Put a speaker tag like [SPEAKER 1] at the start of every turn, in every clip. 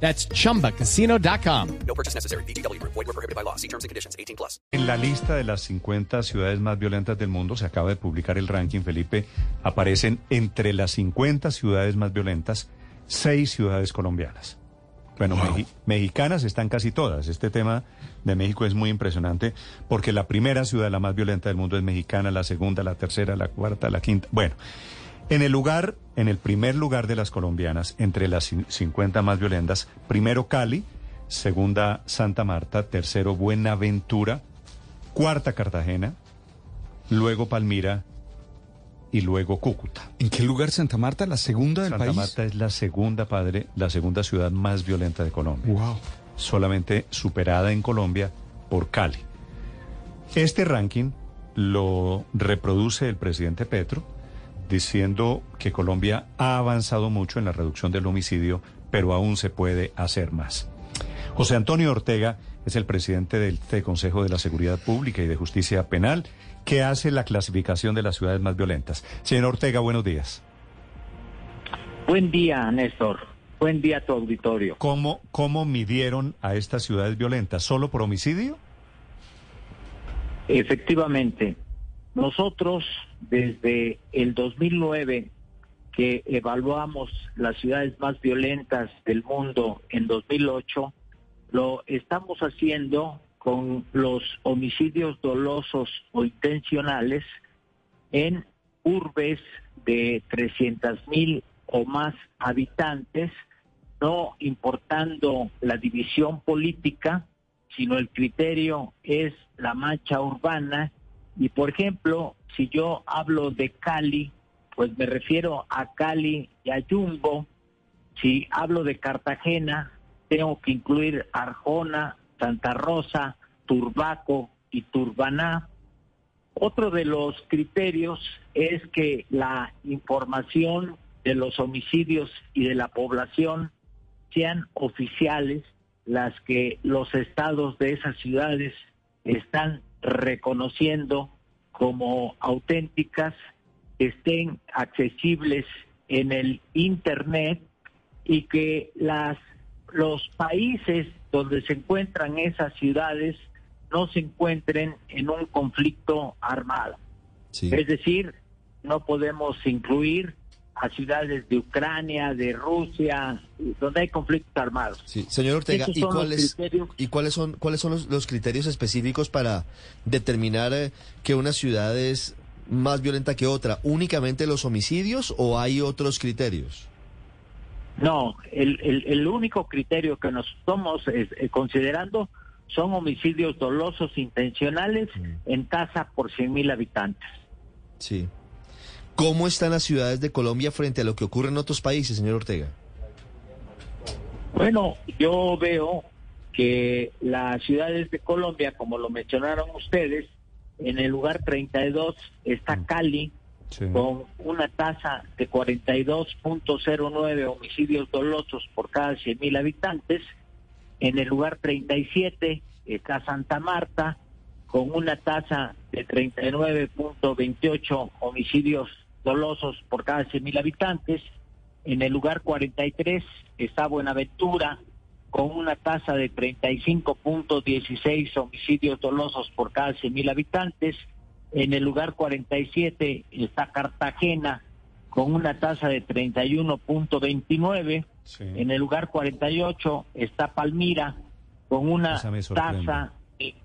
[SPEAKER 1] That's chumbacasino.com.
[SPEAKER 2] No purchase necessary. BGW. Void were prohibited by law. See terms and conditions. 18 plus.
[SPEAKER 3] En la lista de las 50 ciudades más violentas del mundo, se acaba de publicar el ranking, Felipe, aparecen entre las 50 ciudades más violentas, seis ciudades colombianas. Bueno, meji- mexicanas están casi todas. Este tema de México es muy impresionante porque la primera ciudad, la más violenta del mundo, es mexicana, la segunda, la tercera, la cuarta, la quinta. Bueno, en el lugar, en el primer lugar de las colombianas, entre las cin- 50 más violentas, primero Cali, segunda Santa Marta, tercero Buenaventura, cuarta Cartagena, luego Palmira y luego Cúcuta.
[SPEAKER 4] ¿En qué lugar Santa Marta? ¿La segunda del
[SPEAKER 3] Santa
[SPEAKER 4] país?
[SPEAKER 3] Marta es la segunda, padre, la segunda ciudad más violenta de Colombia.
[SPEAKER 4] Wow.
[SPEAKER 3] solamente superada en Colombia por Cali. Este ranking lo reproduce el presidente Petro diciendo que Colombia ha avanzado mucho en la reducción del homicidio, pero aún se puede hacer más. José Antonio Ortega es el presidente del Consejo de la Seguridad Pública y de Justicia Penal, que hace la clasificación de las ciudades más violentas. Señor Ortega, buenos días.
[SPEAKER 5] Buen día, Néstor. Buen día a tu auditorio.
[SPEAKER 3] ¿Cómo, cómo midieron a estas ciudades violentas? ¿Solo por homicidio?
[SPEAKER 5] Efectivamente, nosotros desde el 2009 que evaluamos las ciudades más violentas del mundo en 2008, lo estamos haciendo con los homicidios dolosos o intencionales en urbes de 300 mil o más habitantes, no importando la división política, sino el criterio es la mancha urbana. Y por ejemplo, si yo hablo de Cali, pues me refiero a Cali y a Yumbo. Si hablo de Cartagena, tengo que incluir Arjona, Santa Rosa, Turbaco y Turbaná. Otro de los criterios es que la información de los homicidios y de la población sean oficiales, las que los estados de esas ciudades están reconociendo como auténticas, estén accesibles en el Internet y que las, los países donde se encuentran esas ciudades no se encuentren en un conflicto armado.
[SPEAKER 4] Sí.
[SPEAKER 5] Es decir, no podemos incluir a ciudades de Ucrania, de Rusia, donde hay conflictos armados.
[SPEAKER 6] Sí, señor Ortega, ¿y cuáles. ¿y cuáles son, cuáles son los, los criterios específicos para determinar eh, que una ciudad es más violenta que otra? ¿Únicamente los homicidios o hay otros criterios?
[SPEAKER 5] No, el, el, el único criterio que nos estamos eh, eh, considerando son homicidios dolosos intencionales en tasa por 100 mil habitantes.
[SPEAKER 6] Sí. ¿Cómo están las ciudades de Colombia frente a lo que ocurre en otros países, señor Ortega?
[SPEAKER 5] Bueno, yo veo que las ciudades de Colombia, como lo mencionaron ustedes, en el lugar 32 está Cali,
[SPEAKER 3] Sí.
[SPEAKER 5] con una tasa de 42.09 homicidios dolosos por cada 100 mil habitantes. En el lugar 37 está Santa Marta, con una tasa de 39.28 homicidios dolosos por cada 100 mil habitantes. En el lugar 43 está Buenaventura, con una tasa de 35.16 homicidios dolosos por cada 100 mil habitantes. En el lugar 47 está Cartagena con una tasa de 31.29.
[SPEAKER 3] Sí.
[SPEAKER 5] En el lugar 48 está Palmira con una tasa de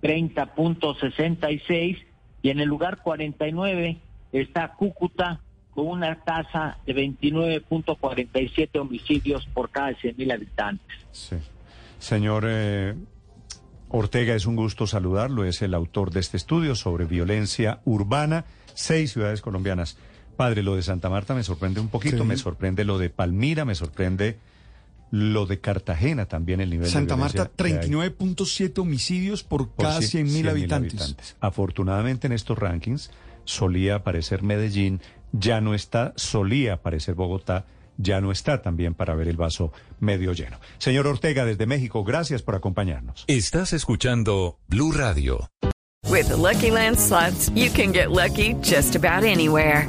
[SPEAKER 5] 30.66. Y en el lugar 49 está Cúcuta con una tasa de 29.47 homicidios por cada 100.000 habitantes.
[SPEAKER 3] Sí. Señor eh, Ortega, es un gusto saludarlo. Es el autor de este estudio sobre violencia urbana, seis ciudades colombianas. Padre, lo de Santa Marta me sorprende un poquito,
[SPEAKER 4] Sí.
[SPEAKER 3] me sorprende lo de Palmira, me sorprende Lo de Cartagena también el nivel
[SPEAKER 4] Santa
[SPEAKER 3] de
[SPEAKER 4] Marta,
[SPEAKER 3] violencia que hay
[SPEAKER 4] 39.7 homicidios por,
[SPEAKER 3] por
[SPEAKER 4] cada
[SPEAKER 3] 100.000
[SPEAKER 4] 100.000 habitantes.
[SPEAKER 3] Afortunadamente en estos rankings solía aparecer Medellín, ya no está, solía aparecer Bogotá, ya no está también para ver el vaso medio lleno. Señor Ortega desde México, gracias por acompañarnos.
[SPEAKER 7] Estás escuchando Blue Radio.
[SPEAKER 8] With the Lucky Land slots, you can get lucky just about anywhere.